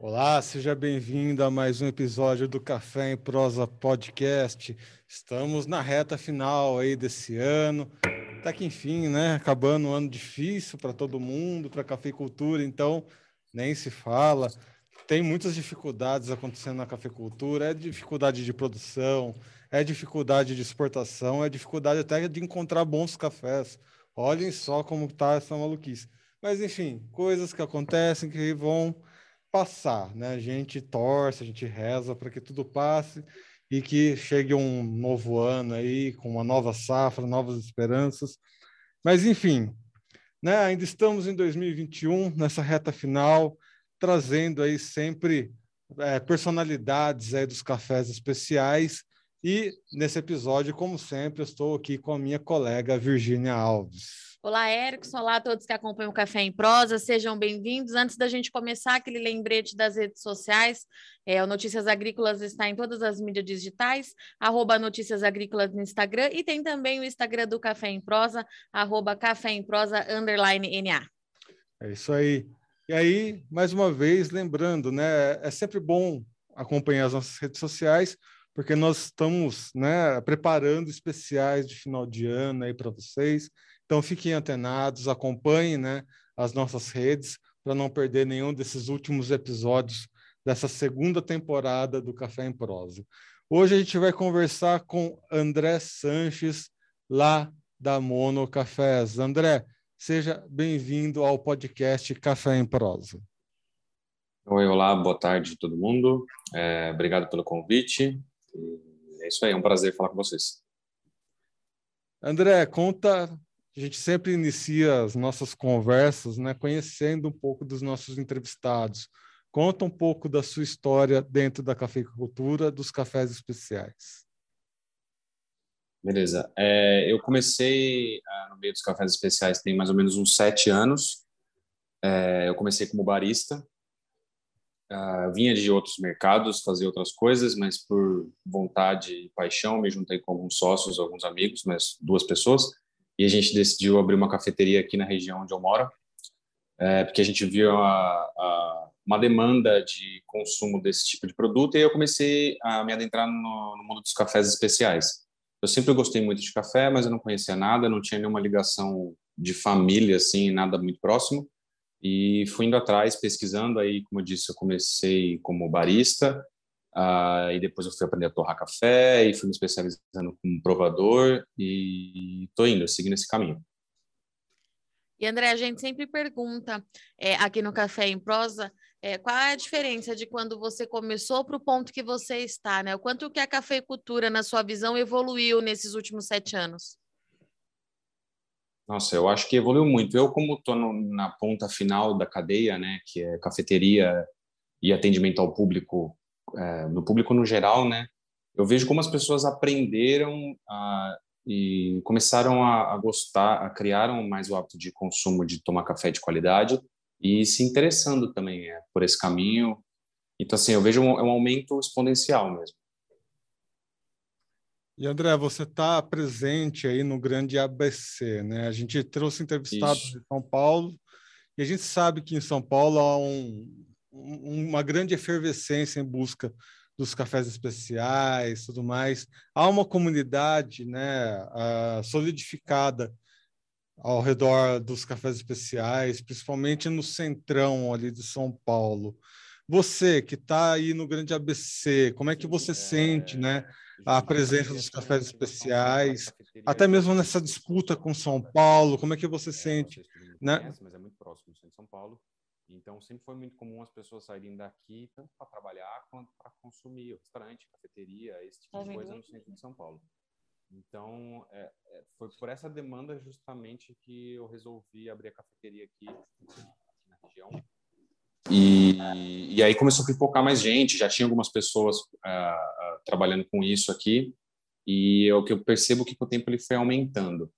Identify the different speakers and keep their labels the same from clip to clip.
Speaker 1: Olá, seja bem-vindo a mais um episódio do Café em Prosa Podcast. Estamos na reta final aí desse ano. Até que enfim, né? Acabando um ano difícil para todo mundo, para a cafeicultura, então nem se fala. Tem muitas dificuldades acontecendo na cafeicultura, é dificuldade de produção, é dificuldade de exportação, é dificuldade até de encontrar bons cafés. Olhem só como está essa maluquice. Mas enfim, coisas que acontecem que vão passar, né? A gente torce, a gente reza para que tudo passe e que chegue um novo ano aí com uma nova safra, novas esperanças. Mas enfim, né? Ainda estamos em 2021 nessa reta final, trazendo aí sempre é, personalidades aí dos cafés especiais. E nesse episódio, como sempre, estou aqui com a minha colega Virgínia Alves.
Speaker 2: Olá, Erickson. Olá a todos que acompanham o Café em Prosa. Sejam bem-vindos. Antes da gente começar, aquele lembrete das redes sociais. É, o Notícias Agrícolas está em todas as mídias digitais, arroba Notícias Agrícolas no Instagram, e tem também o Instagram do Café em Prosa, arroba Café em Prosa, underline NA.
Speaker 1: É isso aí. E aí, mais uma vez, lembrando, né? É sempre bom acompanhar as nossas redes sociais, porque nós estamos né, preparando especiais de final de ano aí para vocês. Então fiquem antenados, acompanhem né, as nossas redes para não perder nenhum desses últimos episódios dessa segunda temporada do Café em Prosa. Hoje a gente vai conversar com André Sanches, lá da Mono Cafés. André, seja bem-vindo ao podcast Café em Prosa.
Speaker 3: Oi, olá, boa tarde a todo mundo. É, obrigado pelo convite. É isso aí, é um prazer falar com vocês.
Speaker 1: André, conta a gente sempre inicia as nossas conversas, né, conhecendo um pouco dos nossos entrevistados. Conta um pouco da sua história dentro da cafeicultura, dos cafés especiais.
Speaker 3: Beleza. É, eu comecei ah, no meio dos cafés especiais tem mais ou menos uns sete anos. É, eu comecei como barista. Uh, vinha de outros mercados, fazia outras coisas, mas por vontade e paixão me juntei com alguns sócios, alguns amigos, mas duas pessoas e a gente decidiu abrir uma cafeteria aqui na região onde eu moro, é, porque a gente viu a, a, uma demanda de consumo desse tipo de produto e eu comecei a me adentrar no, no, mundo dos cafés especiais. Eu sempre gostei muito de café, mas eu não conhecia nada, não tinha nenhuma ligação de família, assim, nada muito próximo. E fui indo atrás, pesquisando. Aí, como eu disse, eu comecei como barista, Uh, e depois eu fui aprender a torrar café e fui me especializando como provador e estou indo, seguindo esse caminho.
Speaker 2: E André, a gente sempre pergunta é, aqui no Café em Prosa é, qual é a diferença de quando você começou para o ponto que você está, né? O quanto que a cafeicultura, na sua visão, evoluiu nesses últimos sete anos?
Speaker 3: Nossa, eu acho que evoluiu muito. Eu, como estou na ponta final da cadeia, né, que é cafeteria e atendimento ao público é, no público no geral, né? Eu vejo como as pessoas aprenderam a, e começaram a, a gostar, a criaram mais o hábito de consumo de tomar café de qualidade e se interessando também é, por esse caminho. Então, assim, eu vejo um, um aumento exponencial mesmo.
Speaker 1: E André, você está presente aí no grande ABC, né? A gente trouxe entrevistados Isso. de São Paulo e a gente sabe que em São Paulo há um, uma grande efervescência em busca dos cafés especiais, tudo mais. Há uma comunidade, né, solidificada ao redor dos cafés especiais, principalmente no centrão ali de São Paulo. Você que está aí no grande ABC, como é que você é, sente, né, a presença dos cafés especiais, até mesmo nessa disputa com São Paulo? Como é que você é, sente, né?
Speaker 3: Mas é muito próximo de São Paulo. Então, sempre foi muito comum as pessoas saírem daqui, tanto para trabalhar quanto para consumir, restaurante, cafeteria, esse tipo de coisa no centro de São Paulo. Então, é, é, foi por essa demanda justamente que eu resolvi abrir a cafeteria aqui, na região. E, e aí começou a pipocar mais gente, já tinha algumas pessoas uh, trabalhando com isso aqui, e é o que eu percebo que com o tempo ele foi aumentando.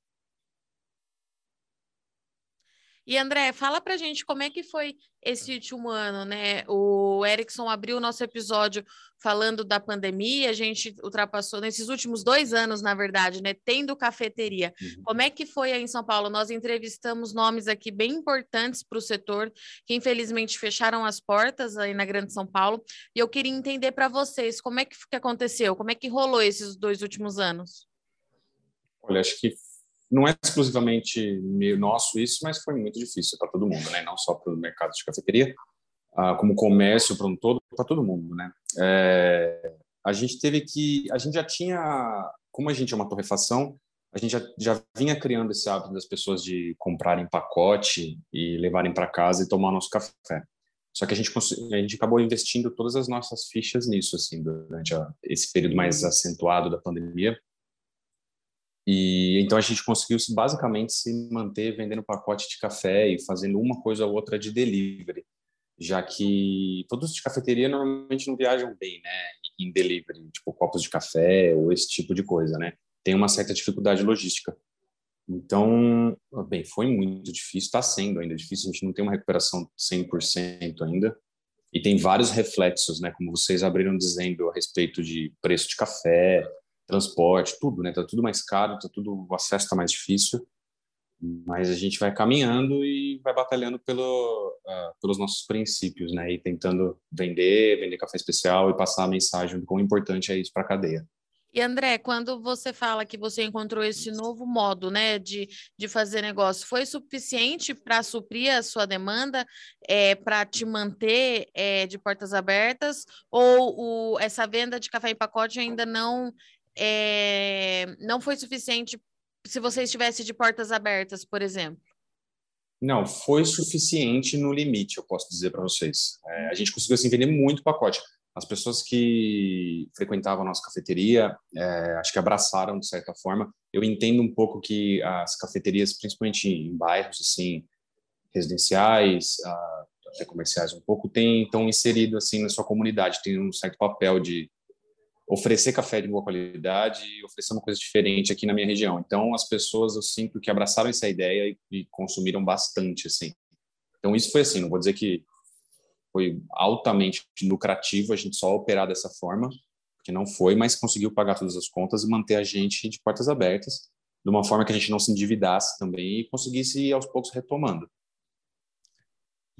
Speaker 2: E André, fala pra gente como é que foi esse último ano, né? O Erickson abriu o nosso episódio falando da pandemia, a gente ultrapassou nesses últimos dois anos, na verdade, né? Tendo cafeteria. Uhum. Como é que foi aí em São Paulo? Nós entrevistamos nomes aqui bem importantes para o setor, que infelizmente fecharam as portas aí na Grande São Paulo. E eu queria entender para vocês como é que, que aconteceu, como é que rolou esses dois últimos anos.
Speaker 3: Olha, acho que não é exclusivamente nosso isso, mas foi muito difícil para todo mundo, né? Não só para o mercado de cafeteria, uh, como comércio para um todo, para todo mundo, né? É, a gente teve que, a gente já tinha, como a gente é uma torrefação, a gente já, já vinha criando esse hábito das pessoas de comprarem pacote e levarem para casa e tomar nosso café. Só que a gente, a gente acabou investindo todas as nossas fichas nisso, assim, durante a, esse período mais acentuado da pandemia. E então a gente conseguiu basicamente se manter vendendo pacote de café e fazendo uma coisa ou outra de delivery, já que produtos de cafeteria normalmente não viajam bem, né, em delivery, tipo copos de café ou esse tipo de coisa, né? Tem uma certa dificuldade logística. Então, bem, foi muito difícil, está sendo ainda difícil, a gente não tem uma recuperação 100% ainda. E tem vários reflexos, né, como vocês abriram dizendo a respeito de preço de café, transporte, tudo, né? Tá tudo mais caro, tá tudo, o acesso tá mais difícil, mas a gente vai caminhando e vai batalhando pelo, uh, pelos nossos princípios, né? E tentando vender, vender café especial e passar a mensagem do quão importante é isso para a cadeia.
Speaker 2: E André, quando você fala que você encontrou esse novo modo, né, de, de fazer negócio, foi suficiente para suprir a sua demanda, é, para te manter é, de portas abertas, ou o, essa venda de café em pacote ainda não é, não foi suficiente se você estivesse de portas abertas, por exemplo?
Speaker 3: Não, foi suficiente no limite, eu posso dizer para vocês. É, a gente conseguiu assim, vender muito pacote. As pessoas que frequentavam a nossa cafeteria, é, acho que abraçaram de certa forma. Eu entendo um pouco que as cafeterias, principalmente em bairros assim residenciais, até comerciais um pouco, têm estão inserido assim na sua comunidade, tem um certo papel de oferecer café de boa qualidade e oferecer uma coisa diferente aqui na minha região. Então, as pessoas, eu sinto que abraçaram essa ideia e, e consumiram bastante, assim. Então, isso foi assim, não vou dizer que foi altamente lucrativo a gente só operar dessa forma, porque não foi, mas conseguiu pagar todas as contas e manter a gente de portas abertas, de uma forma que a gente não se endividasse também e conseguisse aos poucos retomando.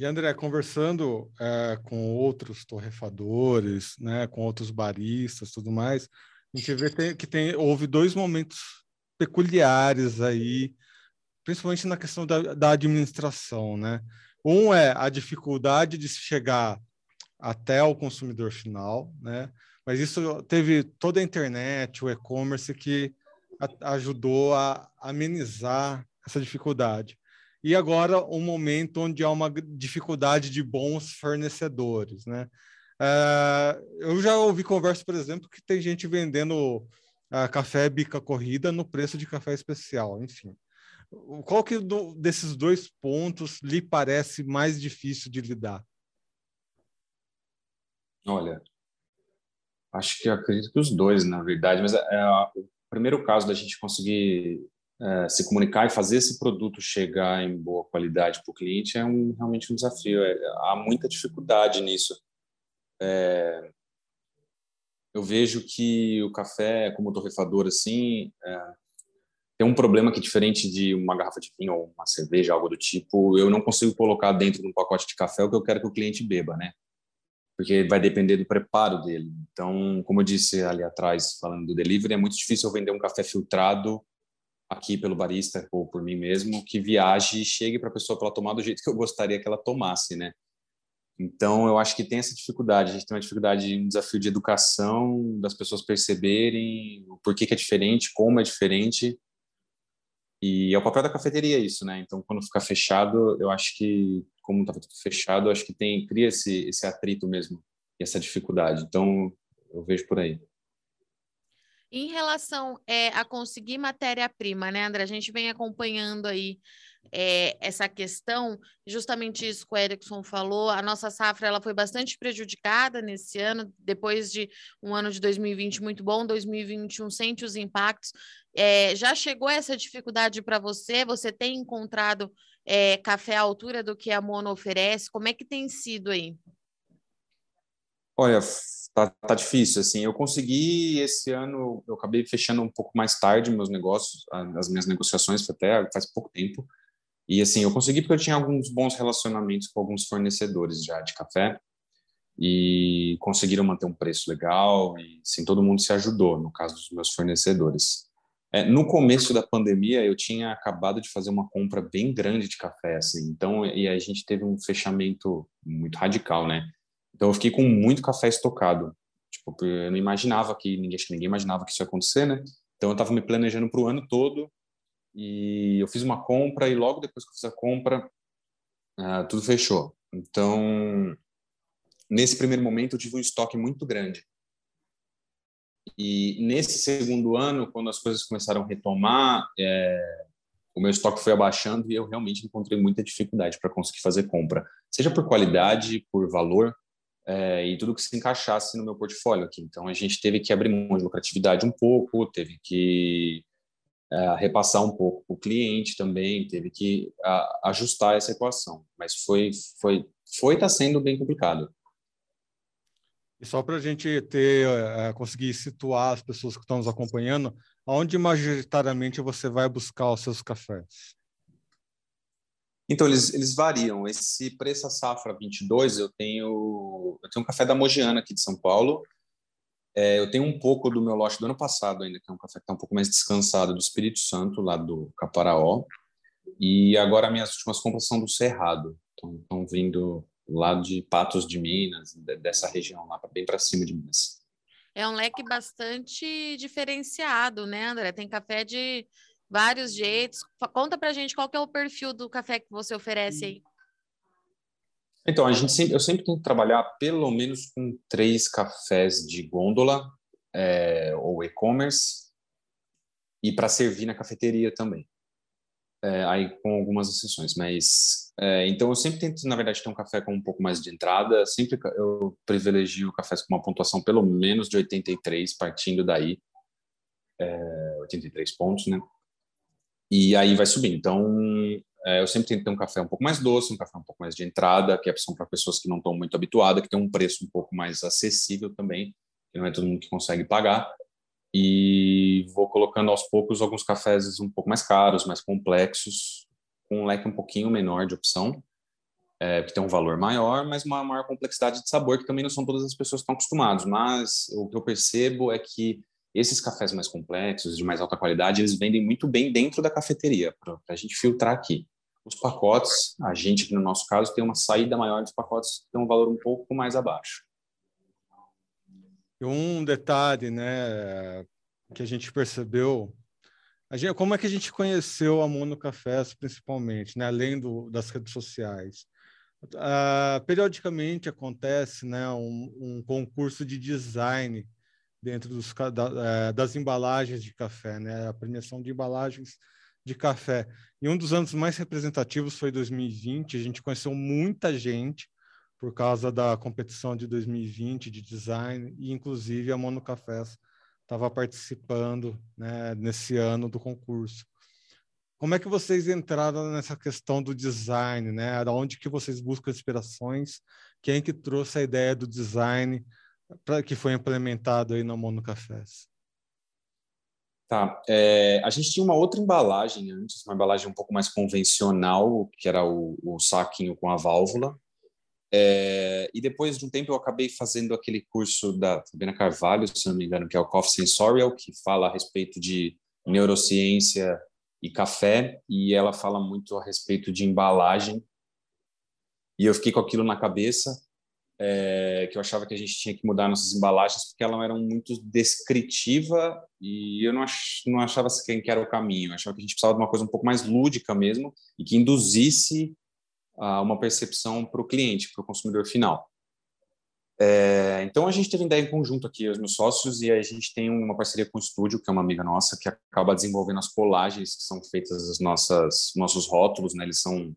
Speaker 1: E André, conversando é, com outros torrefadores, né, com outros baristas, tudo mais, a gente vê que tem, houve dois momentos peculiares aí, principalmente na questão da, da administração, né? Um é a dificuldade de chegar até o consumidor final, né? Mas isso teve toda a internet, o e-commerce que a, ajudou a amenizar essa dificuldade e agora um momento onde há uma dificuldade de bons fornecedores, né? Uh, eu já ouvi conversa, por exemplo, que tem gente vendendo uh, café bica corrida no preço de café especial, enfim. Qual que do, desses dois pontos lhe parece mais difícil de lidar?
Speaker 3: Olha, acho que acredito que os dois, na verdade, mas é, o primeiro caso da gente conseguir é, se comunicar e fazer esse produto chegar em boa qualidade para o cliente é um, realmente um desafio. É, há muita dificuldade nisso. É, eu vejo que o café, como torrefador, assim, é, tem um problema que, diferente de uma garrafa de vinho ou uma cerveja, algo do tipo, eu não consigo colocar dentro de um pacote de café o que eu quero que o cliente beba, né? Porque vai depender do preparo dele. Então, como eu disse ali atrás, falando do delivery, é muito difícil eu vender um café filtrado aqui pelo barista ou por mim mesmo, que viaje e chegue para a pessoa para ela tomar do jeito que eu gostaria que ela tomasse, né? Então, eu acho que tem essa dificuldade. A gente tem uma dificuldade, um desafio de educação, das pessoas perceberem o porquê que é diferente, como é diferente. E é o papel da cafeteria isso, né? Então, quando ficar fechado, eu acho que, como está tudo fechado, eu acho que tem cria esse, esse atrito mesmo, e essa dificuldade. Então, eu vejo por aí.
Speaker 2: Em relação é, a conseguir matéria-prima, né, André? A gente vem acompanhando aí é, essa questão, justamente isso que o Erickson falou, a nossa safra ela foi bastante prejudicada nesse ano, depois de um ano de 2020 muito bom, 2021 sente os impactos, É, já chegou essa dificuldade para você? Você tem encontrado é, café à altura do que a Mono oferece? Como é que tem sido aí?
Speaker 3: Olha, tá, tá difícil, assim, eu consegui esse ano, eu acabei fechando um pouco mais tarde meus negócios, as minhas negociações, até faz pouco tempo, e assim, eu consegui porque eu tinha alguns bons relacionamentos com alguns fornecedores já de café, e conseguiram manter um preço legal, e assim, todo mundo se ajudou, no caso dos meus fornecedores. É, no começo da pandemia, eu tinha acabado de fazer uma compra bem grande de café, assim, então, e a gente teve um fechamento muito radical, né? Então eu fiquei com muito café estocado. Tipo, eu não imaginava que ninguém, acho que ninguém imaginava que isso ia acontecer, né? Então eu estava me planejando para o ano todo e eu fiz uma compra e logo depois que eu fiz a compra uh, tudo fechou. Então nesse primeiro momento eu tive um estoque muito grande. E nesse segundo ano, quando as coisas começaram a retomar, é, o meu estoque foi abaixando e eu realmente encontrei muita dificuldade para conseguir fazer compra, seja por qualidade, por valor, é, e tudo que se encaixasse no meu portfólio aqui. Então a gente teve que abrir mão de lucratividade um pouco, teve que é, repassar um pouco o cliente também, teve que a, ajustar essa equação. Mas foi foi foi está sendo bem complicado.
Speaker 1: E só para a gente ter é, conseguir situar as pessoas que estão nos acompanhando, aonde majoritariamente você vai buscar os seus cafés?
Speaker 3: Então, eles, eles variam. Esse preço safra 22, eu tenho, eu tenho um café da Mogiana aqui de São Paulo. É, eu tenho um pouco do meu lote do ano passado ainda, que é um café que está um pouco mais descansado, do Espírito Santo, lá do Caparaó. E agora minhas últimas compras são do Cerrado. Estão vindo lá de Patos de Minas, dessa região lá, bem para cima de Minas.
Speaker 2: É um leque bastante diferenciado, né, André? Tem café de vários jeitos. Conta pra gente qual que é o perfil do café que você oferece aí.
Speaker 3: Então, a gente sempre, eu sempre tento trabalhar pelo menos com três cafés de gôndola é, ou e-commerce e para servir na cafeteria também. É, aí com algumas exceções, mas é, então eu sempre tento, na verdade, ter um café com um pouco mais de entrada. Sempre eu privilegio cafés com uma pontuação pelo menos de 83, partindo daí, é, 83 pontos, né? E aí vai subindo. Então, é, eu sempre tento ter um café um pouco mais doce, um café um pouco mais de entrada, que é são para pessoas que não estão muito habituadas, que tem um preço um pouco mais acessível também, que não é todo mundo que consegue pagar. E vou colocando aos poucos alguns cafés um pouco mais caros, mais complexos, com um leque um pouquinho menor de opção, é, que tem um valor maior, mas uma maior complexidade de sabor, que também não são todas as pessoas que estão acostumadas. Mas o que eu percebo é que esses cafés mais complexos, de mais alta qualidade, eles vendem muito bem dentro da cafeteria, para a gente filtrar aqui. Os pacotes, a gente, no nosso caso, tem uma saída maior dos pacotes, tem um valor um pouco mais abaixo.
Speaker 1: Um detalhe, né, que a gente percebeu, a gente, como é que a gente conheceu a Mono Cafés, principalmente, né, além do, das redes sociais? Uh, periodicamente acontece né, um, um concurso de design dentro dos, da, é, das embalagens de café, né? A premiação de embalagens de café. E um dos anos mais representativos foi 2020. A gente conheceu muita gente por causa da competição de 2020 de design e inclusive a Mono Cafés estava participando né, nesse ano do concurso. Como é que vocês entraram nessa questão do design, né? Da onde que vocês buscam inspirações? Quem que trouxe a ideia do design pra, que foi implementado aí no Mono Cafés?
Speaker 3: Tá. É, a gente tinha uma outra embalagem antes, uma embalagem um pouco mais convencional, que era o, o saquinho com a válvula. É, e depois de um tempo eu acabei fazendo aquele curso da Fabiana Carvalho, se não me engano, que é o Coffee Sensorial, que fala a respeito de neurociência e café, e ela fala muito a respeito de embalagem. E eu fiquei com aquilo na cabeça é, que eu achava que a gente tinha que mudar nossas embalagens porque elas eram muito descritiva e eu não, ach, não achava quem que era o caminho. Eu achava que a gente precisava de uma coisa um pouco mais lúdica mesmo e que induzisse uh, uma percepção para o cliente, para o consumidor final. É, então a gente teve ideia em conjunto aqui, os meus sócios, e a gente tem uma parceria com o estúdio, que é uma amiga nossa, que acaba desenvolvendo as colagens que são feitas as nossas nossos rótulos, né? Eles são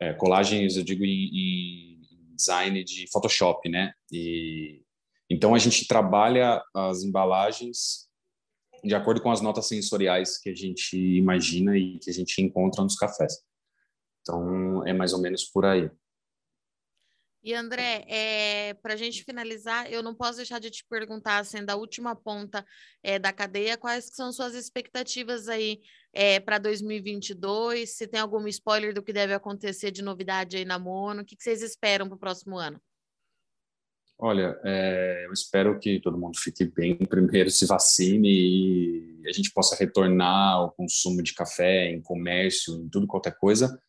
Speaker 3: é, colagens, eu digo, em, em design de Photoshop, né? E então a gente trabalha as embalagens de acordo com as notas sensoriais que a gente imagina e que a gente encontra nos cafés. Então, é mais ou menos por aí.
Speaker 2: E André, é, para a gente finalizar, eu não posso deixar de te perguntar, sendo a última ponta é, da cadeia, quais são suas expectativas aí é, para 2022? Se tem algum spoiler do que deve acontecer de novidade aí na Mono? O que, que vocês esperam para o próximo ano?
Speaker 3: Olha, é, eu espero que todo mundo fique bem primeiro, se vacine e a gente possa retornar ao consumo de café em comércio, em tudo qualquer coisa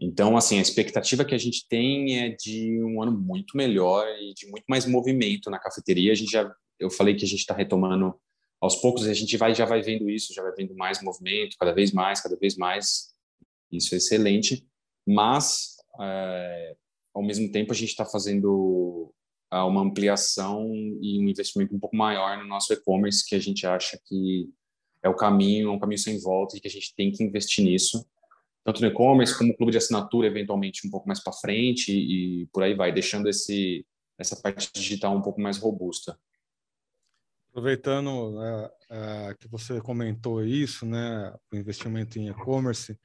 Speaker 3: então, assim, a expectativa que a gente tem é de um ano muito melhor e de muito mais movimento na cafeteria. A gente já, eu falei que a gente está retomando aos poucos, a gente vai já vai vendo isso, já vai vendo mais movimento, cada vez mais, cada vez mais. Isso é excelente. Mas, é, ao mesmo tempo, a gente está fazendo ah, uma ampliação e um investimento um pouco maior no nosso e-commerce, que a gente acha que é o caminho, é um caminho sem volta e que a gente tem que investir nisso tanto no e-commerce como clube de assinatura, eventualmente um pouco mais para frente e por aí vai, deixando esse, essa parte digital um pouco mais robusta.
Speaker 1: Aproveitando é, é, que você comentou isso, né, o investimento em e-commerce,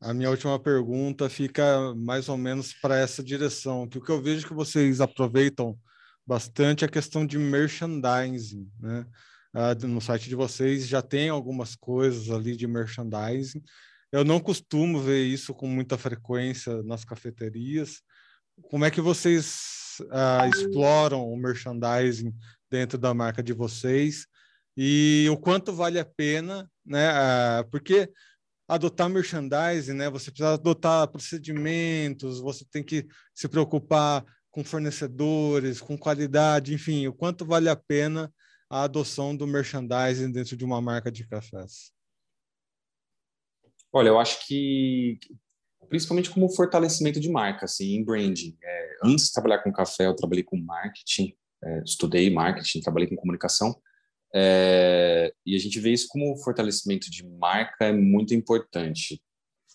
Speaker 1: a minha última pergunta fica mais ou menos para essa direção, que o que eu vejo que vocês aproveitam bastante é a questão de merchandising, né? Ah, no site de vocês já tem algumas coisas ali de merchandising, eu não costumo ver isso com muita frequência nas cafeterias. Como é que vocês uh, exploram o merchandising dentro da marca de vocês e o quanto vale a pena, né? Uh, porque adotar merchandising, né? Você precisa adotar procedimentos, você tem que se preocupar com fornecedores, com qualidade, enfim, o quanto vale a pena a adoção do merchandising dentro de uma marca de cafés.
Speaker 3: Olha, eu acho que principalmente como fortalecimento de marca, assim, em branding. É, antes de trabalhar com café, eu trabalhei com marketing, é, estudei marketing, trabalhei com comunicação, é, e a gente vê isso como fortalecimento de marca é muito importante,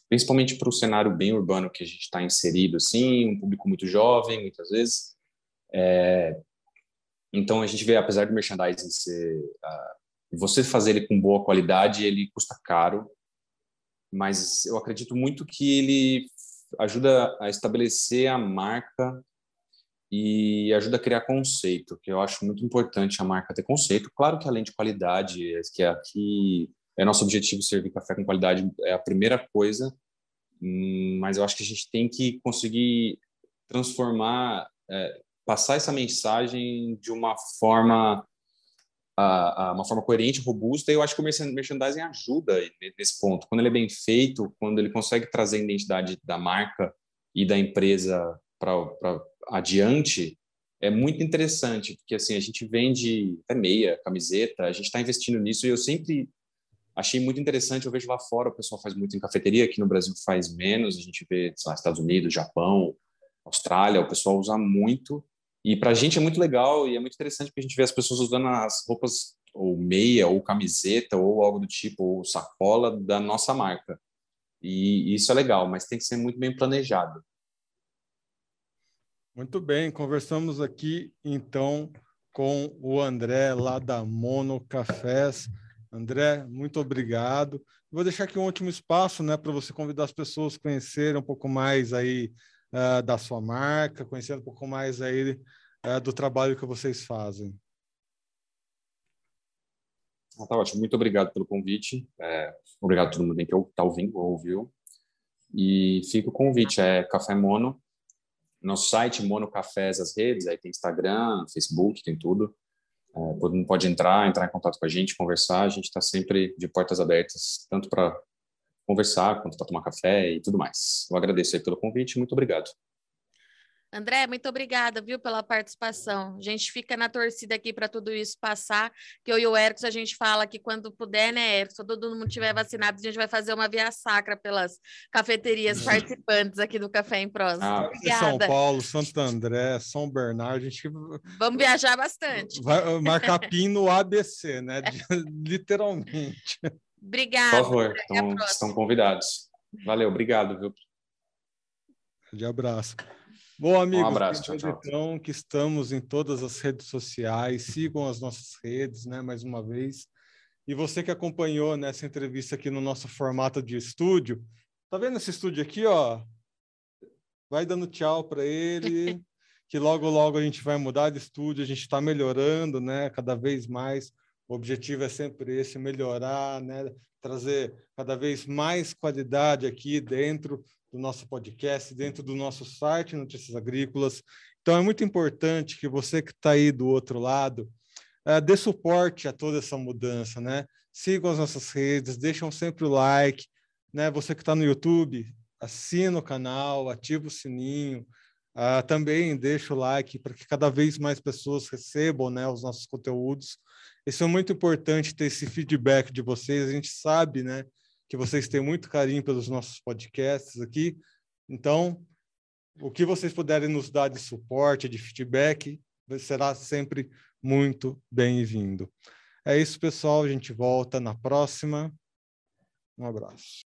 Speaker 3: principalmente para o cenário bem urbano que a gente está inserido, assim, um público muito jovem, muitas vezes. É, então a gente vê, apesar do merchandising ser, uh, você fazer ele com boa qualidade, ele custa caro mas eu acredito muito que ele ajuda a estabelecer a marca e ajuda a criar conceito, que eu acho muito importante a marca ter conceito. Claro que além de qualidade, que é aqui é nosso objetivo servir café com qualidade é a primeira coisa, hum, mas eu acho que a gente tem que conseguir transformar, é, passar essa mensagem de uma forma a, a uma forma coerente, robusta, e eu acho que o merchandising ajuda nesse ponto. Quando ele é bem feito, quando ele consegue trazer a identidade da marca e da empresa para adiante, é muito interessante, porque assim, a gente vende até meia, camiseta, a gente está investindo nisso e eu sempre achei muito interessante, eu vejo lá fora, o pessoal faz muito em cafeteria, aqui no Brasil faz menos, a gente vê, lá, Estados Unidos, Japão, Austrália, o pessoal usa muito, e para a gente é muito legal e é muito interessante porque a gente vê as pessoas usando as roupas ou meia, ou camiseta, ou algo do tipo, ou sacola da nossa marca. E isso é legal, mas tem que ser muito bem planejado.
Speaker 1: Muito bem, conversamos aqui então com o André lá da Mono Cafés. André, muito obrigado. Vou deixar aqui um último espaço, né, para você convidar as pessoas a conhecerem um pouco mais aí uh, da sua marca, conhecer um pouco mais aí uh, do trabalho que vocês fazem.
Speaker 3: Ah, tá ótimo, muito obrigado pelo convite. É, obrigado a todo mundo que está ouvindo ou ouviu. E fica o convite, é Café Mono, nosso site Mono Cafés, as redes, aí tem Instagram, Facebook, tem tudo. É, todo mundo pode entrar, entrar em contato com a gente, conversar. A gente está sempre de portas abertas, tanto para conversar, quanto para tomar café e tudo mais. Eu agradeço aí pelo convite, muito obrigado.
Speaker 2: André, muito obrigada, viu, pela participação. A gente fica na torcida aqui para tudo isso passar, que eu e o Ericos a gente fala que quando puder, né, Ericos, todo mundo tiver vacinado, a gente vai fazer uma via sacra pelas cafeterias participantes aqui do Café em Prosa. Ah,
Speaker 1: São Paulo, Santo André, São Bernardo, a gente...
Speaker 2: Vamos viajar bastante.
Speaker 1: Vai marcar PIN no ABC, né, literalmente.
Speaker 2: Obrigada.
Speaker 3: Por favor, estão, estão convidados. Valeu, obrigado, viu?
Speaker 1: De abraço. Bom, amigos, um abraço, tchau, tchau. então que estamos em todas as redes sociais, sigam as nossas redes, né, mais uma vez. E você que acompanhou nessa entrevista aqui no nosso formato de estúdio, tá vendo esse estúdio aqui, ó? Vai dando tchau para ele, que logo logo a gente vai mudar de estúdio, a gente está melhorando, né? Cada vez mais. O objetivo é sempre esse, melhorar, né? Trazer cada vez mais qualidade aqui dentro do nosso podcast, dentro do nosso site Notícias Agrícolas. Então é muito importante que você que está aí do outro lado uh, dê suporte a toda essa mudança, né? Sigam as nossas redes, deixam sempre o like, né? Você que está no YouTube, assina o canal, ativa o sininho, uh, também deixa o like para que cada vez mais pessoas recebam, né, os nossos conteúdos. Isso é muito importante ter esse feedback de vocês. A gente sabe, né, que vocês têm muito carinho pelos nossos podcasts aqui. Então, o que vocês puderem nos dar de suporte, de feedback, será sempre muito bem-vindo. É isso, pessoal. A gente volta na próxima. Um abraço.